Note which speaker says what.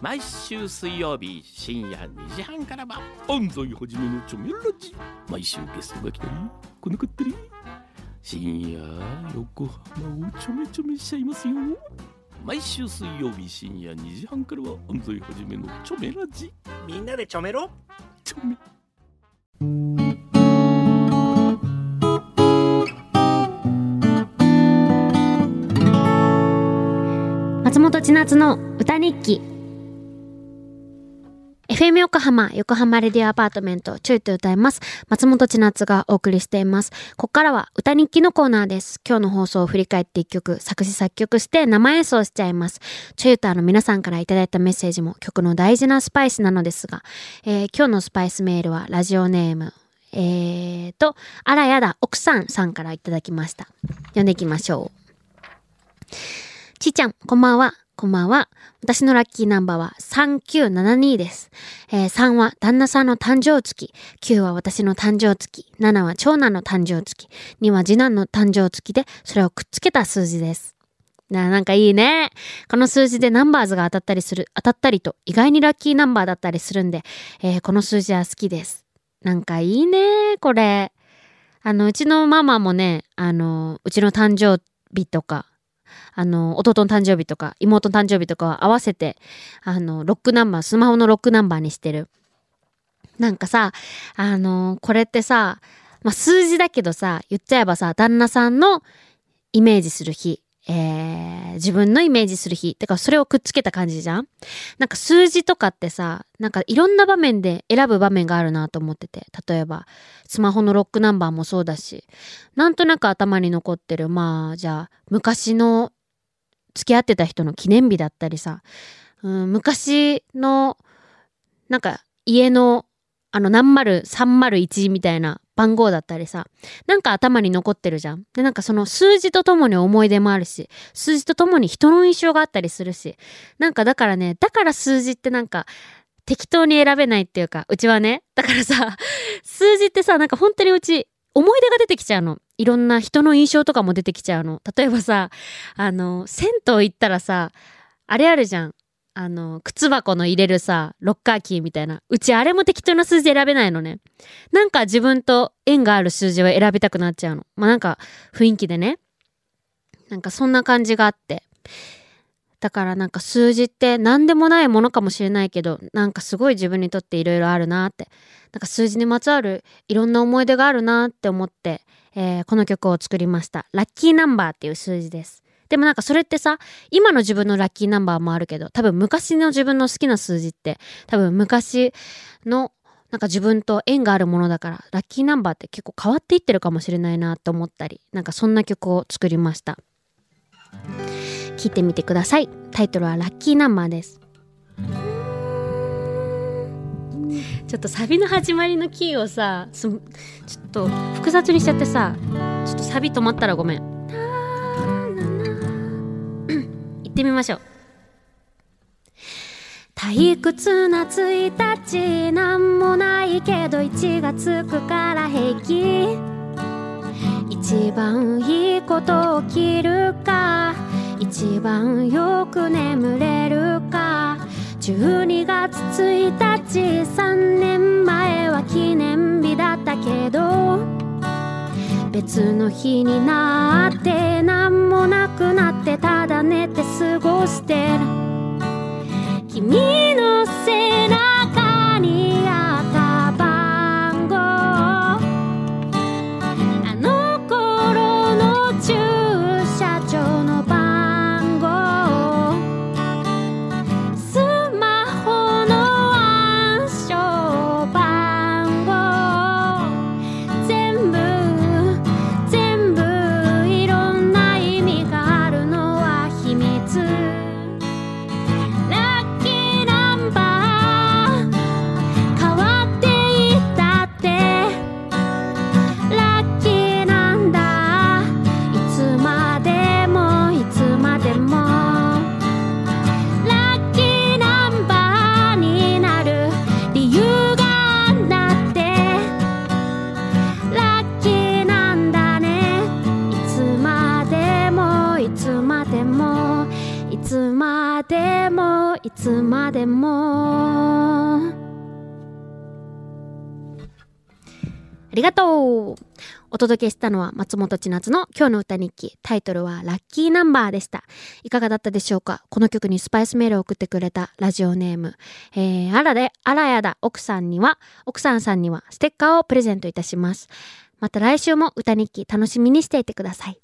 Speaker 1: 毎週水曜日深夜2時半からは安西はじめのチョメラジ。毎週ゲストが来たり来なかったり。深夜横浜をちょめちょめしちゃいますよ。毎週水曜日深夜2時半からは安西はじめのチョメラジ。
Speaker 2: みんなでちょめろ。
Speaker 1: チョメ。
Speaker 3: 松本千夏の歌日記 FM 横浜、横浜レディオアパートメント、ちょいと歌います。松本千夏がお送りしています。ここからは歌日記のコーナーです。今日の放送を振り返って一曲、作詞作曲して生演奏しちゃいます。ちょい歌の皆さんからいただいたメッセージも曲の大事なスパイスなのですが、えー今日のスパイスメールはラジオネーム、えーと、あらやだ、奥さんさんからいただきました。読んでいきましょう。ちーちゃん、こんばんは。こんばんは。私のラッキーナンバーは3972です。えー3は旦那さんの誕生月。9は私の誕生月。7は長男の誕生月。2は次男の誕生月で、それをくっつけた数字です。ななんかいいね。この数字でナンバーズが当たったりする、当たったりと意外にラッキーナンバーだったりするんで、えーこの数字は好きです。なんかいいね、これ。あの、うちのママもね、あの、うちの誕生日とか、あの、弟の誕生日とか、妹の誕生日とかは合わせて、あの、ロックナンバー、スマホのロックナンバーにしてる。なんかさ、あの、これってさ、まあ、数字だけどさ、言っちゃえばさ、旦那さんのイメージする日、えー、自分のイメージする日。てか、それをくっつけた感じじゃん？なんか数字とかってさ、なんかいろんな場面で選ぶ場面があるなと思ってて。例えば、スマホのロックナンバーもそうだし、なんとなく頭に残ってる、まあ、じゃあ、昔の付き合ってた人の記念日だったりさ、うん、昔の、なんか家の、あの、何丸301みたいな番号だったりさ、なんか頭に残ってるじゃん。で、なんかその数字とともに思い出もあるし、数字とともに人の印象があったりするし、なんかだからね、だから数字ってなんか、適当に選べないっていうか、うちはね、だからさ、数字ってさ、なんか本当にうち、思い出が出てきちゃうの。いろんな人の印象とかも出てきちゃうの。例えばさ、あの、銭湯行ったらさ、あれあるじゃん。あの、靴箱の入れるさ、ロッカーキーみたいな。うちあれも適当な数字選べないのね。なんか自分と縁がある数字を選びたくなっちゃうの。まあ、なんか雰囲気でね。なんかそんな感じがあって。だからなんか数字って何でもないものかもしれないけど、なんかすごい自分にとっていろいろあるなって。なんか数字にまつわるいろんな思い出があるなって思って、えーこの曲を作りました。ラッキーナンバーっていう数字です。でもなんかそれってさ、今の自分のラッキーナンバーもあるけど、多分昔の自分の好きな数字って、多分昔のなんか自分と縁があるものだから、ラッキーナンバーって結構変わっていってるかもしれないなと思ったり、なんかそんな曲を作りました。聴いてみてください。タイトルはラッキーナンバーです。ちょっとサビの始まりのキーをさ、ちょっと複雑にしちゃってさ、ちょっとサビ止まったらごめん。ってみましょう。退屈な1日なんもないけど1がつくから平気。一番いいこと起きるか一番よく眠れるか。12月1日3年前は記念日だったけど別の日になって何もなくなってただ寝て過ごしてる。君の背中いつまでもありがとうお届けしたのは松本千夏の今日の歌日記。タイトルはラッキーナンバーでした。いかがだったでしょうか？この曲にスパイスメールを送ってくれたラジオネーム。えー、あらで、あらやだ奥さんには、奥さんさんにはステッカーをプレゼントいたします。また来週も歌日記楽しみにしていてください。